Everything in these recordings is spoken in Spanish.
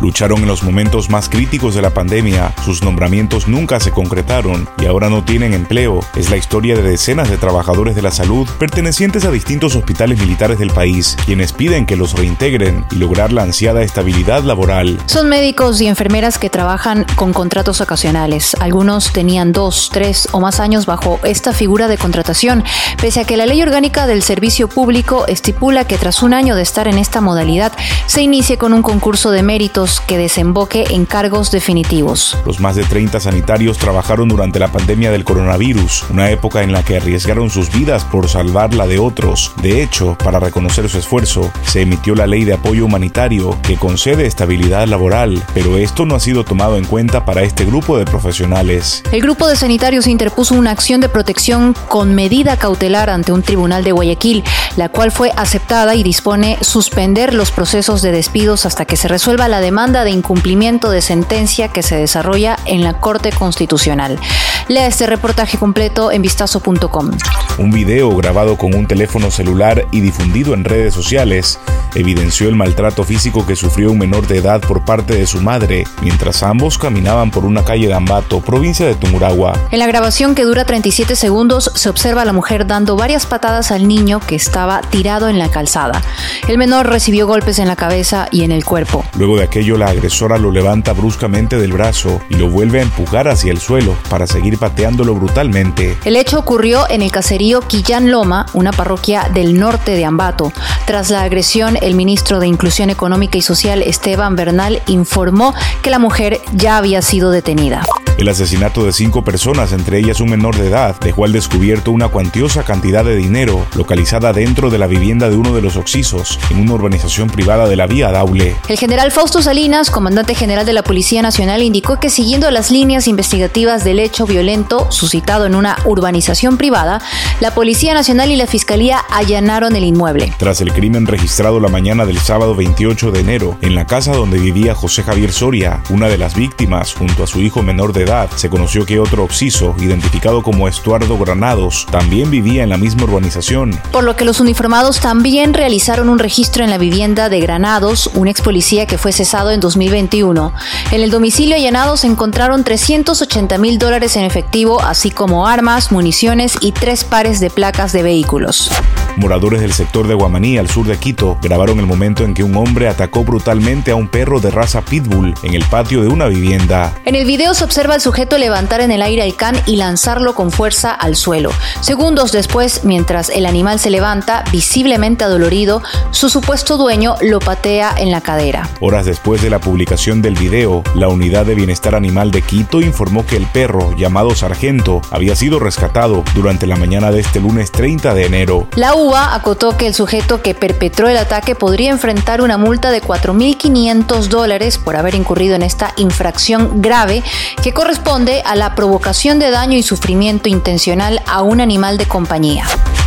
Lucharon en los momentos más críticos de la pandemia, sus nombramientos nunca se concretaron y ahora no tienen empleo. Es la historia de decenas de trabajadores de la salud pertenecientes a distintos hospitales militares del país, quienes piden que los reintegren y lograr la ansiada estabilidad laboral. Son médicos y enfermeras que trabajan con contratos ocasionales. Algunos tenían dos, tres o más años bajo esta figura de contratación, pese a que la ley orgánica del servicio público estipula que tras un año de estar en esta modalidad se inicie con un concurso de méritos que desemboque en cargos definitivos. Los más de 30 sanitarios trabajaron durante la pandemia del coronavirus, una época en la que arriesgaron sus vidas por salvar la de otros. De hecho, para reconocer su esfuerzo, se emitió la ley de apoyo humanitario que concede estabilidad laboral, pero esto no ha sido tomado en cuenta para este grupo de profesionales. El grupo de sanitarios interpuso una acción de protección con medida cautelar ante un tribunal de Guayaquil, la cual fue aceptada y dispone suspender los procesos de despidos hasta que se resuelva la demanda demanda de incumplimiento de sentencia que se desarrolla en la Corte Constitucional. Lea este reportaje completo en vistazo.com. Un video grabado con un teléfono celular y difundido en redes sociales evidenció el maltrato físico que sufrió un menor de edad por parte de su madre mientras ambos caminaban por una calle de Ambato, provincia de Tumuragua. En la grabación que dura 37 segundos se observa a la mujer dando varias patadas al niño que estaba tirado en la calzada. El menor recibió golpes en la cabeza y en el cuerpo. Luego de aquello la agresora lo levanta bruscamente del brazo y lo vuelve a empujar hacia el suelo para seguir pateándolo brutalmente. El hecho ocurrió en el caserío Quillán Loma, una parroquia del norte de Ambato. Tras la agresión, el ministro de Inclusión Económica y Social, Esteban Bernal, informó que la mujer ya había sido detenida. El asesinato de cinco personas, entre ellas un menor de edad, dejó al descubierto una cuantiosa cantidad de dinero localizada dentro de la vivienda de uno de los oxisos, en una urbanización privada de la vía Daule. El general Fausto Salinas, comandante general de la Policía Nacional, indicó que siguiendo las líneas investigativas del hecho violento suscitado en una urbanización privada, la Policía Nacional y la Fiscalía allanaron el inmueble. Tras el crimen registrado la mañana del sábado 28 de enero en la casa donde vivía José Javier Soria, una de las víctimas, junto a su hijo menor de se conoció que otro oxiso, identificado como Estuardo Granados, también vivía en la misma urbanización. Por lo que los uniformados también realizaron un registro en la vivienda de Granados, un ex policía que fue cesado en 2021. En el domicilio allanado se encontraron 380 mil dólares en efectivo, así como armas, municiones y tres pares de placas de vehículos. Moradores del sector de Guamaní, al sur de Quito, grabaron el momento en que un hombre atacó brutalmente a un perro de raza pitbull en el patio de una vivienda. En el video se observa al sujeto levantar en el aire al can y lanzarlo con fuerza al suelo. Segundos después, mientras el animal se levanta, visiblemente adolorido, su supuesto dueño lo patea en la cadera. Horas después de la publicación del video, la Unidad de Bienestar Animal de Quito informó que el perro, llamado Sargento, había sido rescatado durante la mañana de este lunes 30 de enero. La acotó que el sujeto que perpetró el ataque podría enfrentar una multa de 4.500 dólares por haber incurrido en esta infracción grave que corresponde a la provocación de daño y sufrimiento intencional a un animal de compañía.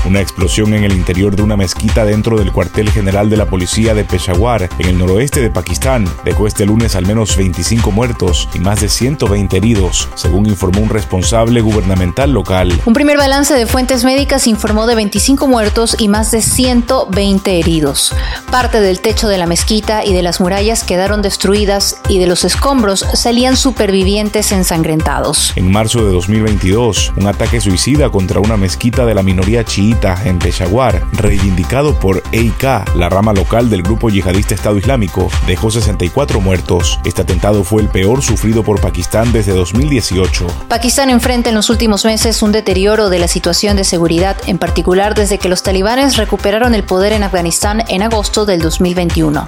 Una explosión en el interior de una mezquita dentro del cuartel general de la policía de Peshawar, en el noroeste de Pakistán, dejó este lunes al menos 25 muertos y más de 120 heridos, según informó un responsable gubernamental local. Un primer balance de fuentes médicas informó de 25 muertos y más de 120 heridos. Parte del techo de la mezquita y de las murallas quedaron destruidas y de los escombros salían supervivientes ensangrentados. En marzo de 2022, un ataque suicida contra una mezquita de la minoría chiita en Peshawar, reivindicado por EIK, la rama local del grupo yihadista Estado Islámico, dejó 64 muertos. Este atentado fue el peor sufrido por Pakistán desde 2018. Pakistán enfrenta en los últimos meses un deterioro de la situación de seguridad, en particular desde que los talibanes recuperaron el poder en Afganistán en agosto del 2021.